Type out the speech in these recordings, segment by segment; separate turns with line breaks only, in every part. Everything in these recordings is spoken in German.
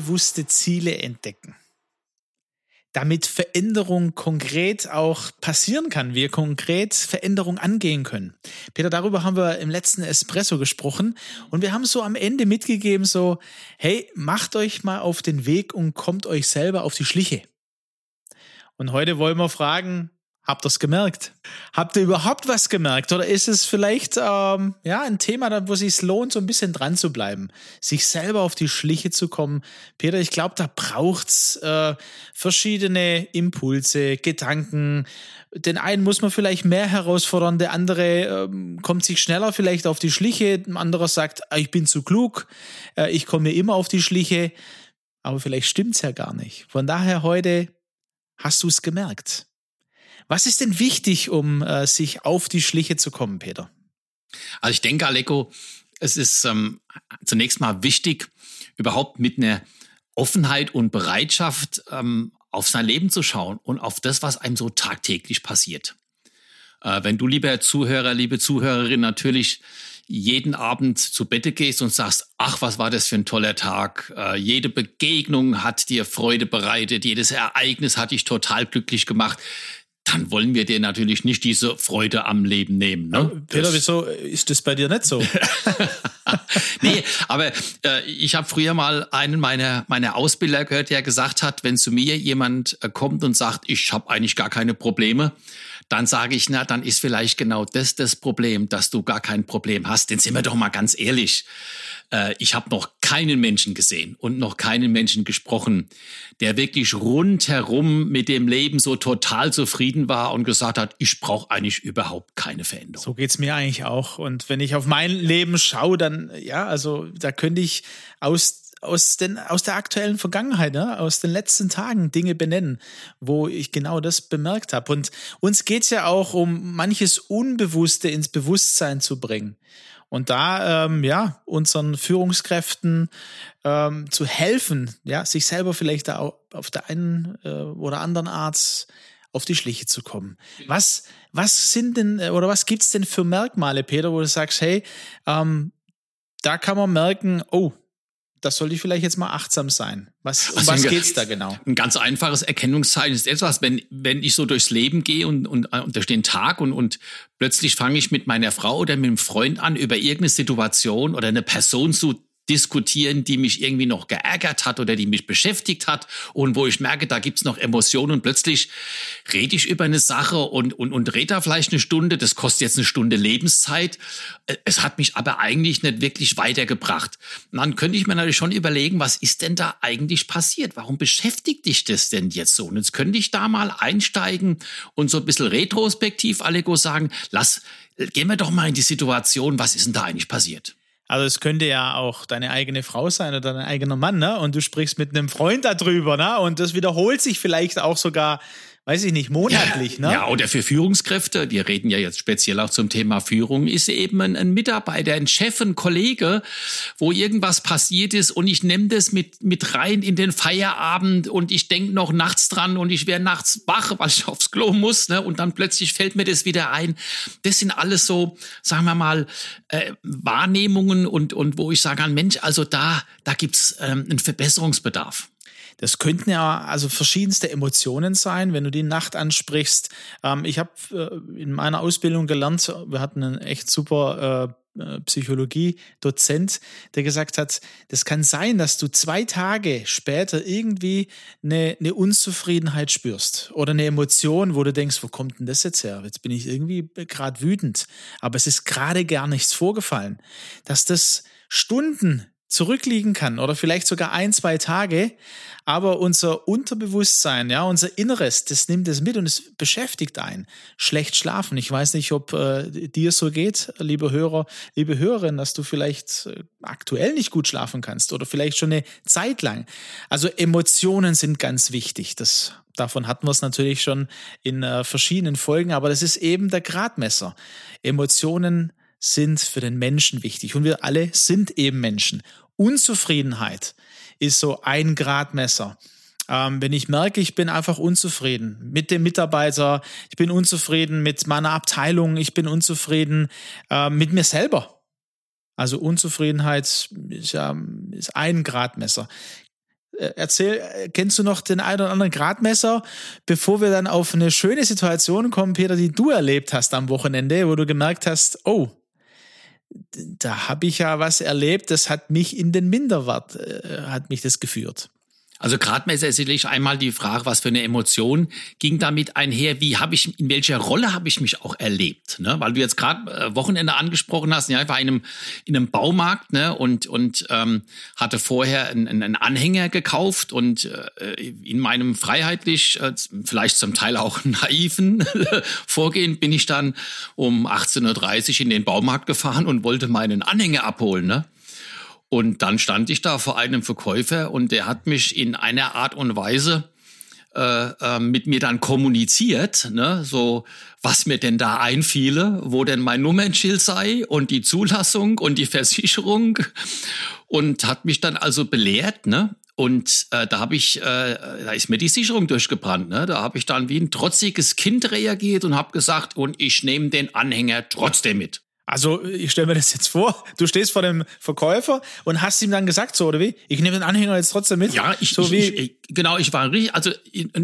Unbewusste Ziele entdecken. Damit Veränderung konkret auch passieren kann, wir konkret Veränderung angehen können. Peter, darüber haben wir im letzten Espresso gesprochen und wir haben so am Ende mitgegeben, so, hey, macht euch mal auf den Weg und kommt euch selber auf die Schliche. Und heute wollen wir fragen, Habt ihr es gemerkt? Habt ihr überhaupt was gemerkt? Oder ist es vielleicht ähm, ja ein Thema, wo es sich lohnt, so ein bisschen dran zu bleiben, sich selber auf die Schliche zu kommen? Peter, ich glaube, da braucht's äh, verschiedene Impulse, Gedanken. Den einen muss man vielleicht mehr herausfordern, der andere ähm, kommt sich schneller vielleicht auf die Schliche, ein anderer sagt, ah, ich bin zu klug, äh, ich komme mir immer auf die Schliche. Aber vielleicht stimmt's ja gar nicht. Von daher heute hast du es gemerkt. Was ist denn wichtig, um äh, sich auf die Schliche zu kommen, Peter?
Also ich denke, Aleko, es ist ähm, zunächst mal wichtig, überhaupt mit einer Offenheit und Bereitschaft ähm, auf sein Leben zu schauen und auf das, was einem so tagtäglich passiert. Äh, wenn du, lieber Zuhörer, liebe Zuhörerin, natürlich jeden Abend zu Bette gehst und sagst, ach, was war das für ein toller Tag. Äh, jede Begegnung hat dir Freude bereitet, jedes Ereignis hat dich total glücklich gemacht dann wollen wir dir natürlich nicht diese Freude am Leben nehmen. Ne?
Peter, wieso ist das bei dir nicht so?
nee, aber äh, ich habe früher mal einen meiner, meiner Ausbilder gehört, der gesagt hat, wenn zu mir jemand äh, kommt und sagt, ich habe eigentlich gar keine Probleme, dann sage ich, na, dann ist vielleicht genau das das Problem, dass du gar kein Problem hast. Denn sind wir doch mal ganz ehrlich. Äh, ich habe noch keinen Menschen gesehen und noch keinen Menschen gesprochen, der wirklich rundherum mit dem Leben so total zufrieden war und gesagt hat, ich brauche eigentlich überhaupt keine Veränderung.
So geht's mir eigentlich auch. Und wenn ich auf mein Leben schaue, dann, ja, also da könnte ich aus aus, den, aus der aktuellen Vergangenheit, ne? aus den letzten Tagen Dinge benennen, wo ich genau das bemerkt habe. Und uns geht's ja auch um manches Unbewusste ins Bewusstsein zu bringen. Und da, ähm, ja, unseren Führungskräften ähm, zu helfen, ja, sich selber vielleicht da auch auf der einen äh, oder anderen Art auf die Schliche zu kommen. Was, was sind denn, äh, oder was gibt's denn für Merkmale, Peter, wo du sagst, hey, ähm, da kann man merken, oh, das sollte ich vielleicht jetzt mal achtsam sein. Was, um also was geht's da genau?
Ein ganz einfaches Erkennungszeichen ist etwas, wenn, wenn ich so durchs Leben gehe und, und, und durch den Tag und, und plötzlich fange ich mit meiner Frau oder mit einem Freund an, über irgendeine Situation oder eine Person zu diskutieren, die mich irgendwie noch geärgert hat oder die mich beschäftigt hat und wo ich merke, da gibt's noch Emotionen und plötzlich rede ich über eine Sache und, und, und rede da vielleicht eine Stunde, das kostet jetzt eine Stunde Lebenszeit. Äh, es hat mich aber eigentlich nicht wirklich weitergebracht. Und dann könnte ich mir natürlich schon überlegen, was ist denn da eigentlich passiert? Warum beschäftigt dich das denn jetzt so? Und jetzt könnte ich da mal einsteigen und so ein bisschen retrospektiv, Allego, sagen, lass, gehen wir doch mal in die Situation, was ist denn da eigentlich passiert?
Also es könnte ja auch deine eigene Frau sein oder dein eigener Mann, ne? Und du sprichst mit einem Freund darüber, ne? Und das wiederholt sich vielleicht auch sogar weiß ich nicht, monatlich,
ja,
ne?
Ja, oder für Führungskräfte, wir reden ja jetzt speziell auch zum Thema Führung, ist eben ein, ein Mitarbeiter, ein Chef, ein Kollege, wo irgendwas passiert ist und ich nehme das mit, mit rein in den Feierabend und ich denke noch nachts dran und ich wäre nachts wach, weil ich aufs Klo muss, ne? Und dann plötzlich fällt mir das wieder ein. Das sind alles so, sagen wir mal, äh, Wahrnehmungen und, und wo ich sage, Mensch, also da, da gibt's ähm, einen Verbesserungsbedarf.
Das könnten ja also verschiedenste Emotionen sein, wenn du die Nacht ansprichst. Ähm, ich habe äh, in meiner Ausbildung gelernt, wir hatten einen echt super äh, äh, Psychologie-Dozent, der gesagt hat, das kann sein, dass du zwei Tage später irgendwie eine, eine Unzufriedenheit spürst oder eine Emotion, wo du denkst, wo kommt denn das jetzt her? Jetzt bin ich irgendwie gerade wütend, aber es ist gerade gar nichts vorgefallen, dass das Stunden zurückliegen kann oder vielleicht sogar ein, zwei Tage, aber unser Unterbewusstsein, ja, unser Inneres, das nimmt es mit und es beschäftigt einen. Schlecht schlafen. Ich weiß nicht, ob äh, dir so geht, liebe Hörer, liebe Hörerin, dass du vielleicht äh, aktuell nicht gut schlafen kannst oder vielleicht schon eine Zeit lang. Also Emotionen sind ganz wichtig. Das Davon hatten wir es natürlich schon in äh, verschiedenen Folgen, aber das ist eben der Gradmesser. Emotionen sind für den Menschen wichtig und wir alle sind eben Menschen. Unzufriedenheit ist so ein Gradmesser. Ähm, wenn ich merke, ich bin einfach unzufrieden mit dem Mitarbeiter, ich bin unzufrieden mit meiner Abteilung, ich bin unzufrieden äh, mit mir selber. Also Unzufriedenheit ist ja ist ein Gradmesser. Äh, erzähl, äh, kennst du noch den einen oder anderen Gradmesser, bevor wir dann auf eine schöne Situation kommen, Peter, die du erlebt hast am Wochenende, wo du gemerkt hast, oh, da habe ich ja was erlebt, das hat mich in den Minderwert, äh, hat mich das geführt.
Also gradmäßig ist sicherlich einmal die Frage, was für eine Emotion ging damit einher, wie habe ich, in welcher Rolle habe ich mich auch erlebt, ne? Weil du jetzt gerade äh, Wochenende angesprochen hast, ja, ich war in einem, in einem Baumarkt, ne, und, und ähm, hatte vorher einen, einen Anhänger gekauft und äh, in meinem freiheitlich, äh, vielleicht zum Teil auch naiven Vorgehen bin ich dann um 18.30 Uhr in den Baumarkt gefahren und wollte meinen Anhänger abholen, ne? Und dann stand ich da vor einem Verkäufer und der hat mich in einer Art und Weise äh, äh, mit mir dann kommuniziert, ne, so was mir denn da einfiele, wo denn mein Nummernschild sei und die Zulassung und die Versicherung und hat mich dann also belehrt, ne, und äh, da habe ich, äh, da ist mir die Sicherung durchgebrannt. Ne? Da habe ich dann wie ein trotziges Kind reagiert und habe gesagt, und ich nehme den Anhänger trotzdem mit.
Also ich stelle mir das jetzt vor, du stehst vor dem Verkäufer und hast ihm dann gesagt, so oder wie? Ich nehme den Anhänger jetzt trotzdem mit.
Ja, ich,
so
ich,
wie
ich, genau, ich war richtig, also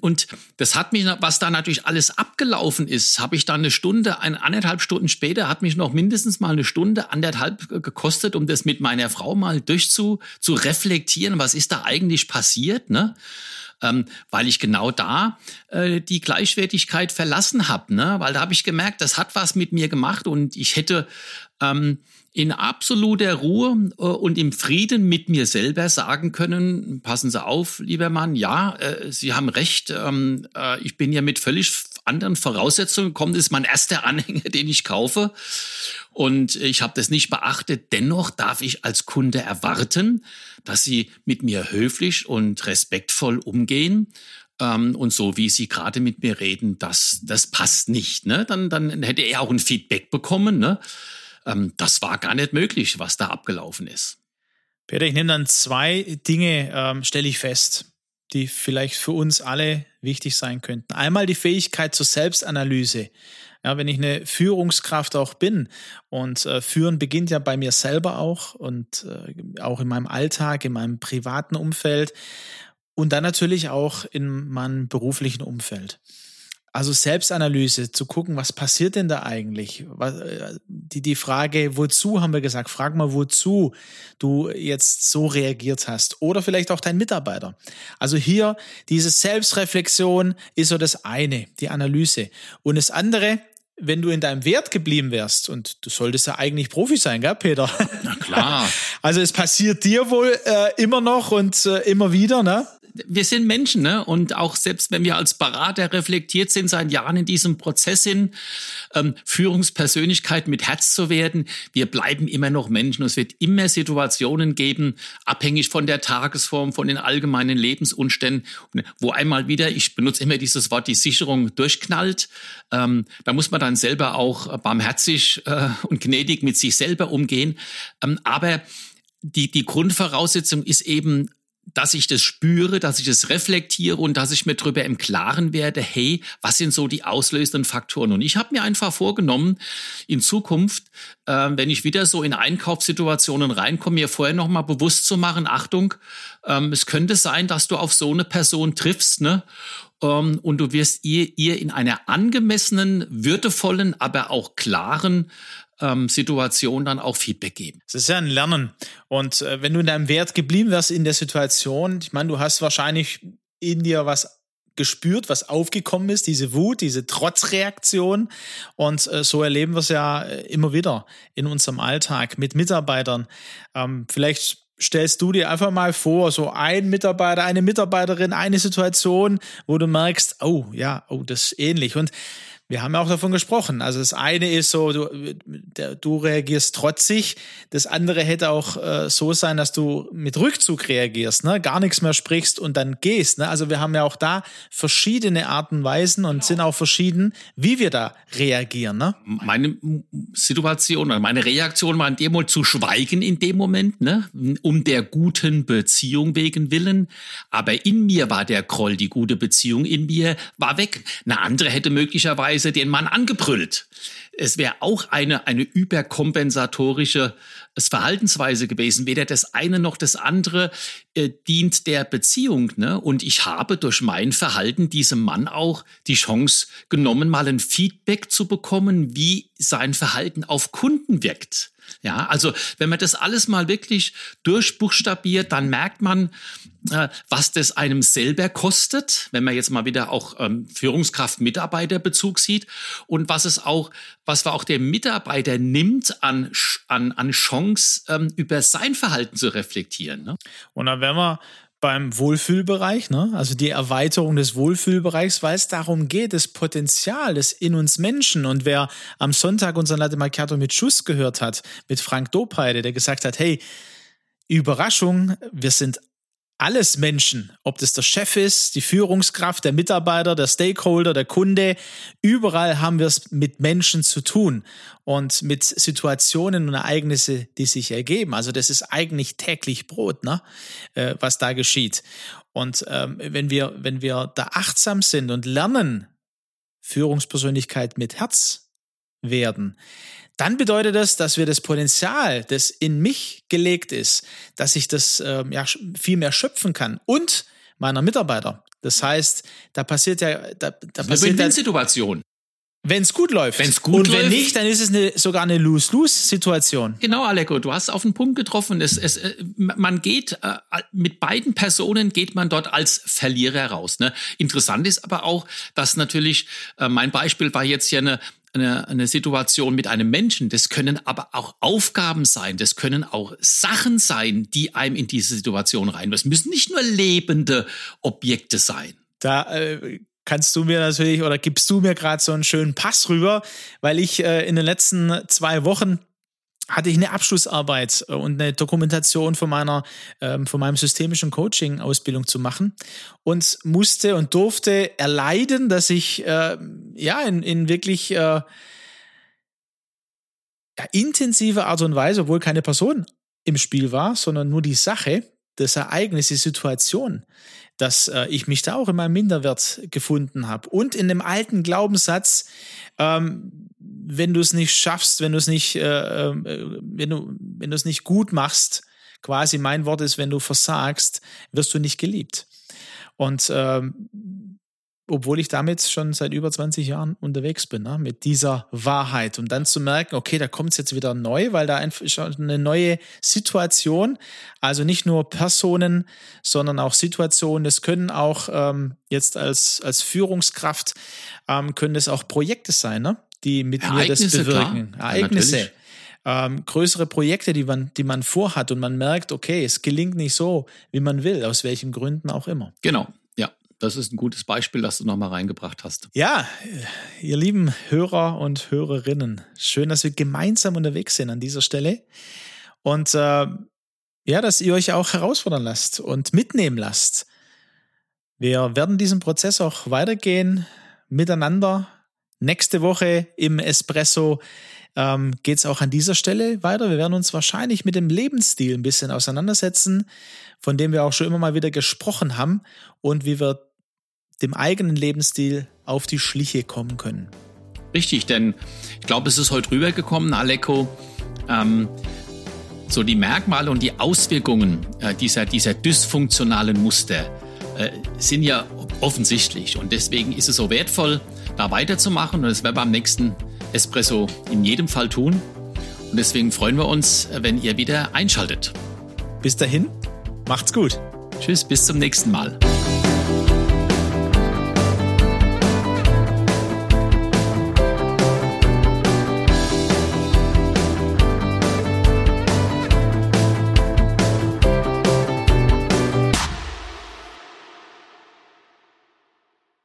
und das hat mich, was da natürlich alles abgelaufen ist, habe ich dann eine Stunde, eine anderthalb Stunden später, hat mich noch mindestens mal eine Stunde, anderthalb gekostet, um das mit meiner Frau mal durchzu zu reflektieren, was ist da eigentlich passiert, ne? Ähm, weil ich genau da äh, die Gleichwertigkeit verlassen habe. Ne? Weil da habe ich gemerkt, das hat was mit mir gemacht und ich hätte ähm, in absoluter Ruhe äh, und im Frieden mit mir selber sagen können, passen Sie auf, lieber Mann, ja, äh, Sie haben recht, ähm, äh, ich bin ja mit völlig anderen Voraussetzungen das ist mein erster Anhänger, den ich kaufe und ich habe das nicht beachtet. Dennoch darf ich als Kunde erwarten, dass Sie mit mir höflich und respektvoll umgehen ähm, und so wie Sie gerade mit mir reden, das, das passt nicht. Ne? Dann, dann hätte er auch ein Feedback bekommen. Ne? ähm, das war gar nicht möglich, was da abgelaufen ist.
Peter, ich nehme dann zwei Dinge, ähm, stelle ich fest, die vielleicht für uns alle wichtig sein könnten. Einmal die Fähigkeit zur Selbstanalyse. Ja, wenn ich eine Führungskraft auch bin und äh, führen beginnt ja bei mir selber auch und äh, auch in meinem Alltag, in meinem privaten Umfeld und dann natürlich auch in meinem beruflichen Umfeld. Also Selbstanalyse, zu gucken, was passiert denn da eigentlich? Äh, die, die Frage, wozu haben wir gesagt? Frag mal, wozu du jetzt so reagiert hast. Oder vielleicht auch dein Mitarbeiter. Also hier, diese Selbstreflexion ist so das eine, die Analyse. Und das andere, wenn du in deinem Wert geblieben wärst, und du solltest ja eigentlich Profi sein, gell, Peter?
Na klar.
Also es passiert dir wohl äh, immer noch und äh, immer wieder, ne?
Wir sind Menschen, ne? Und auch selbst wenn wir als Berater reflektiert sind, seit Jahren in diesem Prozess sind, ähm, Führungspersönlichkeit mit Herz zu werden, wir bleiben immer noch Menschen. Es wird immer Situationen geben, abhängig von der Tagesform, von den allgemeinen Lebensumständen, wo einmal wieder, ich benutze immer dieses Wort, die Sicherung durchknallt. Ähm, da muss man dann selber auch barmherzig äh, und gnädig mit sich selber umgehen. Ähm, aber die, die Grundvoraussetzung ist eben dass ich das spüre, dass ich das reflektiere und dass ich mir darüber im Klaren werde, hey, was sind so die auslösenden Faktoren? Und ich habe mir einfach vorgenommen, in Zukunft, äh, wenn ich wieder so in Einkaufssituationen reinkomme, mir vorher nochmal bewusst zu machen, Achtung, ähm, es könnte sein, dass du auf so eine Person triffst, ne? Ähm, und du wirst ihr, ihr in einer angemessenen, würdevollen, aber auch klaren ähm, Situation dann auch Feedback geben.
Das ist ja ein Lernen. Und äh, wenn du in deinem Wert geblieben wärst in der Situation, ich meine, du hast wahrscheinlich in dir was gespürt, was aufgekommen ist, diese Wut, diese Trotzreaktion. Und äh, so erleben wir es ja äh, immer wieder in unserem Alltag mit Mitarbeitern. Ähm, vielleicht stellst du dir einfach mal vor, so ein Mitarbeiter, eine Mitarbeiterin, eine Situation, wo du merkst, oh ja, oh, das ist ähnlich. Und wir haben ja auch davon gesprochen. Also das eine ist so, du, der, du reagierst trotzig. Das andere hätte auch äh, so sein, dass du mit Rückzug reagierst, ne? gar nichts mehr sprichst und dann gehst. Ne? Also wir haben ja auch da verschiedene Arten und Weisen und genau. sind auch verschieden, wie wir da reagieren. Ne?
Meine Situation oder meine Reaktion war in dem Moment zu schweigen in dem Moment, ne? um der guten Beziehung wegen willen. Aber in mir war der Kroll, die gute Beziehung in mir war weg. Eine andere hätte möglicherweise Weise den Mann angebrüllt. Es wäre auch eine, eine überkompensatorische Verhaltensweise gewesen. Weder das eine noch das andere äh, dient der Beziehung. Ne? Und ich habe durch mein Verhalten diesem Mann auch die Chance genommen, mal ein Feedback zu bekommen, wie sein Verhalten auf Kunden wirkt. Ja, also wenn man das alles mal wirklich durchbuchstabiert, dann merkt man, äh, was das einem selber kostet, wenn man jetzt mal wieder auch ähm, Führungskraft-Mitarbeiter-Bezug sieht und was es auch, was auch der Mitarbeiter nimmt an, an, an Chance, ähm, über sein Verhalten zu reflektieren. Ne?
Und dann werden wir beim Wohlfühlbereich, ne? also die Erweiterung des Wohlfühlbereichs, weil es darum geht, das Potenzial des in uns Menschen. Und wer am Sonntag unseren Latte Macchiato mit Schuss gehört hat, mit Frank Dopeide, der gesagt hat, hey, Überraschung, wir sind alles Menschen, ob das der Chef ist, die Führungskraft, der Mitarbeiter, der Stakeholder, der Kunde, überall haben wir es mit Menschen zu tun und mit Situationen und Ereignissen, die sich ergeben. Also das ist eigentlich täglich Brot, ne? Äh, was da geschieht. Und ähm, wenn wir, wenn wir da achtsam sind und lernen, Führungspersönlichkeit mit Herz werden, dann bedeutet das, dass wir das Potenzial, das in mich gelegt ist, dass ich das äh, ja, viel mehr schöpfen kann und meiner Mitarbeiter. Das heißt, da passiert ja, da, da passiert
eine Situation.
Wenn es gut läuft.
Wenn es gut
Und
wenn
läuft. nicht, dann ist es eine, sogar eine Lose-Lose-Situation.
Genau, Aleko, du hast auf den Punkt getroffen. Es, es, äh, man geht, äh, mit beiden Personen geht man dort als Verlierer raus. Ne? Interessant ist aber auch, dass natürlich, äh, mein Beispiel war jetzt ja eine, eine, eine Situation mit einem Menschen, das können aber auch Aufgaben sein, das können auch Sachen sein, die einem in diese Situation rein. Das müssen nicht nur lebende Objekte sein.
Da äh, kannst du mir natürlich oder gibst du mir gerade so einen schönen Pass rüber, weil ich äh, in den letzten zwei Wochen hatte ich eine Abschlussarbeit äh, und eine Dokumentation von meiner, ähm, von meinem systemischen Coaching-Ausbildung zu machen und musste und durfte erleiden, dass ich äh, ja in, in wirklich äh, ja, intensive Art und Weise, obwohl keine Person im Spiel war, sondern nur die Sache, das Ereignis, die Situation, dass äh, ich mich da auch in meinem Minderwert gefunden habe. Und in dem alten Glaubenssatz, ähm, wenn du es nicht schaffst, wenn du es nicht, äh, äh, wenn du, wenn du es nicht gut machst, quasi mein Wort ist, wenn du versagst, wirst du nicht geliebt. Und ähm, obwohl ich damit schon seit über 20 Jahren unterwegs bin, ne, mit dieser Wahrheit. Um dann zu merken, okay, da kommt es jetzt wieder neu, weil da einfach eine neue Situation, also nicht nur Personen, sondern auch Situationen, das können auch ähm, jetzt als, als Führungskraft, ähm, können das auch Projekte sein, ne, die mit mir das bewirken.
Klar. Ereignisse.
Ja, ähm, größere Projekte, die man, die man vorhat und man merkt, okay, es gelingt nicht so, wie man will, aus welchen Gründen auch immer.
Genau das ist ein gutes Beispiel, das du nochmal reingebracht hast.
Ja, ihr lieben Hörer und Hörerinnen, schön, dass wir gemeinsam unterwegs sind an dieser Stelle. Und äh, ja, dass ihr euch auch herausfordern lasst und mitnehmen lasst. Wir werden diesen Prozess auch weitergehen miteinander. Nächste Woche im Espresso ähm, geht es auch an dieser Stelle weiter. Wir werden uns wahrscheinlich mit dem Lebensstil ein bisschen auseinandersetzen, von dem wir auch schon immer mal wieder gesprochen haben und wie wir dem eigenen Lebensstil auf die Schliche kommen können.
Richtig, denn ich glaube, es ist heute rübergekommen, Aleko, ähm, so die Merkmale und die Auswirkungen äh, dieser, dieser dysfunktionalen Muster äh, sind ja offensichtlich. Und deswegen ist es so wertvoll, da weiterzumachen. Und das werden wir beim nächsten Espresso in jedem Fall tun. Und deswegen freuen wir uns, wenn ihr wieder einschaltet.
Bis dahin, macht's gut.
Tschüss, bis zum nächsten Mal.